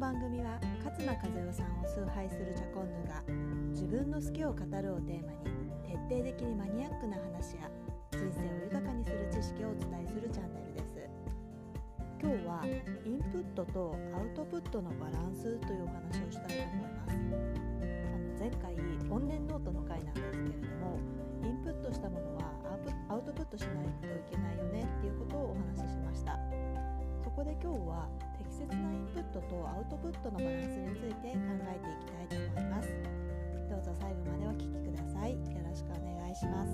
番組は勝間和代さんを崇拝するチャコンヌが自分の好きを語るをテーマに徹底的にマニアックな話や人生を豊かにする知識をお伝えするチャンネルです。今日はインプットとアウトプットのバランスというお話をしたいと思います。あの前回怨念ノートの回なんですけれどもインプットしたものはアウトプットしないといけないよねっていうことをお話ししました。そこで今日は切なインプットとアウトプットのバランスについて考えていきたいと思います。どうぞ最後までお聞きください。よろしくお願いします。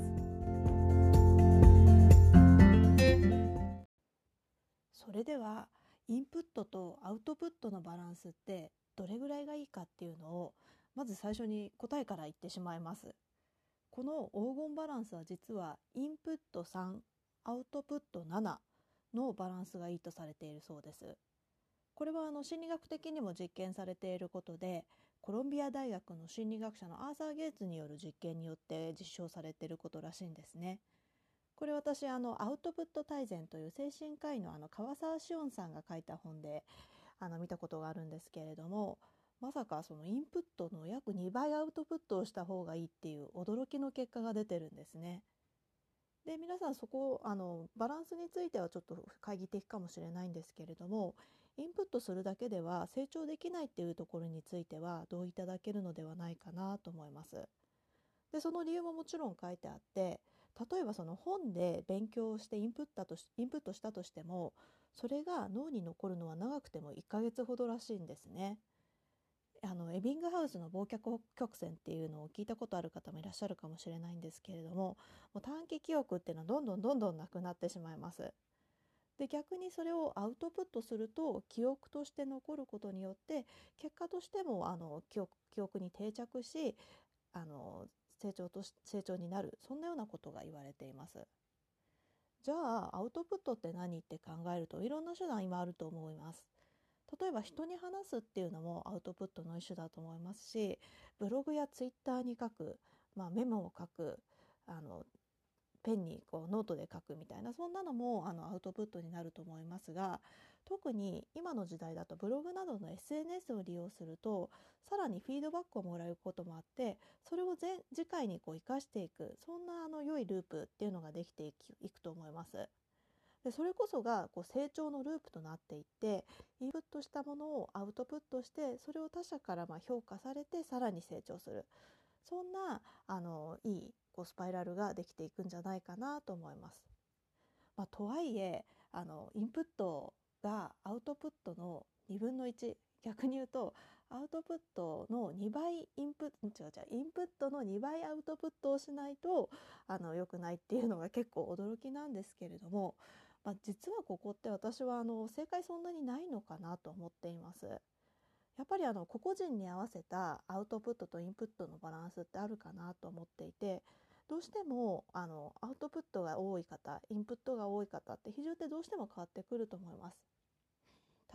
それではインプットとアウトプットのバランスってどれぐらいがいいかっていうのをまず最初に答えから言ってしまいます。この黄金バランスは実はインプット3アウトプット7のバランスがいいとされているそうです。これはあの心理学的にも実験されていることでコロンビア大学の心理学者のアーサー・ゲイツによる実験によって実証されていることらしいんですね。これ私あのアウトプット大全という精神科医のあの川沢志音さんが書いた本であの見たことがあるんですけれどもまさかそのインプットの約2倍アウトプットをした方がいいっていう驚きの結果が出てるんですね。で皆さんそこあのバランスについてはちょっと懐疑的かもしれないんですけれどもインプットするだけでは成長できないっていうところについては同意いただけるのではないかなと思います。でその理由ももちろん書いてあって例えばその本で勉強してインプットとしインプットしたとしてもそれが脳に残るのは長くても1ヶ月ほどらしいんですね。あのエビングハウスの忘却曲線っていうのを聞いたことある方もいらっしゃるかもしれないんですけれどももう短期記憶っていうのはどんどんどんどんなくなってしまいます。で逆にそれをアウトプットすると記憶として残ることによって結果としてもあの記憶記憶に定着しあの成長とし成長になるそんなようなことが言われています。じゃあアウトプットって何って考えるといろんな手段今あると思います。例えば人に話すっていうのもアウトプットの一種だと思いますしブログやツイッターに書く、まあ、メモを書くあのペンにこうノートで書くみたいなそんなのもあのアウトプットになると思いますが特に今の時代だとブログなどの SNS を利用するとさらにフィードバックをもらえることもあってそれを次回にこう生かしていくそんなあの良いループっていうのができていくと思います。でそれこそがこう成長のループとなっていってインプットしたものをアウトプットしてそれを他者からま評価されてさらに成長するそんなあのいいこうスパイラルができていくんじゃないかなと思います。まあ、とはいえあのインプットがアウトプットの2分の1逆に言うとアウトプットの2倍インプット違う違うインプットの2倍アウトプットをしないとあの良くないっていうのが結構驚きなんですけれどもまあ、実はここって私はあの正解そんなにないのかなと思っています。やっぱりあの個々人に合わせたアウトプットとインプットのバランスってあるかなと思っていてどうしてもあのアウトプットが多い方インプットが多い方って比重ってどうしても変わってくると思います。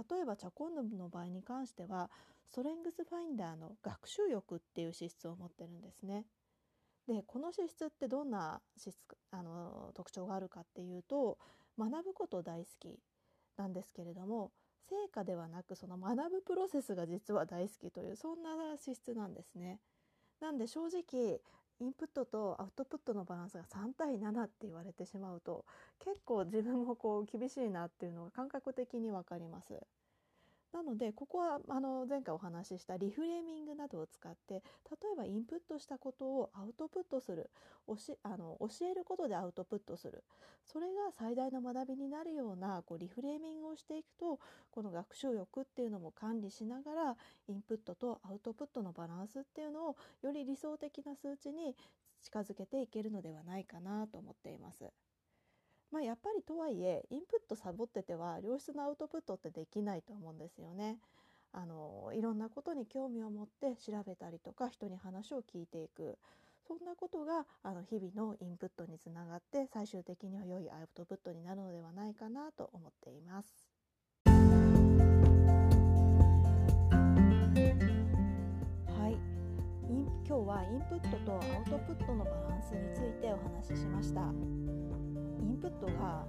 例えばチャコンヌの場合に関してはストレングスファインダーの学習欲っていう資質を持ってるんですね。でこの資質ってどんな資質あの特徴があるかっていうと学ぶこと大好きなんですけれども成果ではなくその学ぶプロセスが実は大好きというそんな資質なんですね。なんで正直インプットとアウトプットのバランスが3対7って言われてしまうと結構自分もこう厳しいなっていうのが感覚的に分かります。なのでここはあの前回お話ししたリフレーミングなどを使って例えばインプットしたことをアウトプットするおしあの教えることでアウトプットするそれが最大の学びになるようなこうリフレーミングをしていくとこの学習欲っていうのも管理しながらインプットとアウトプットのバランスっていうのをより理想的な数値に近づけていけるのではないかなと思っています。まあ、やっぱりとはいえインプットサボってては良質なアウトプットってできないと思うんですよね。あのいろんなことに興味を持って調べたりとか人に話を聞いていくそんなことがあの日々のインプットにつながって最終的には良いアウトプットになるのではないかなと思っています。はい今日はインプットとアウトプットのバランスについてお話ししました。プットが、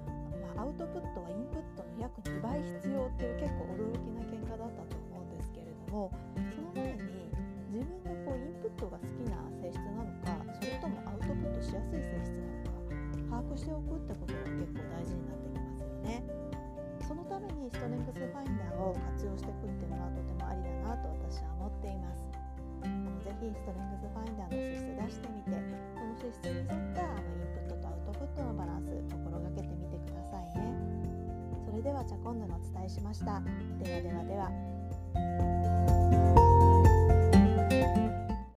まあ、アウトプットはインプットの約2倍必要っていう結構驚きな結果だったと思うんですけれどもその前に自分がこうインプットが好きな性質なのかそれともアウトプットしやすい性質なのか把握しておくってことが結構大事になってきますよね。そのためにストレングスファインダーを活用していくっていうのはとてもありだなと私は思っています。ぜひストレングスファインダーの資質出してみてその資質に沿ったインプットとアウトプットのバランスはじゃあ今度のお伝えしました。ではではでは。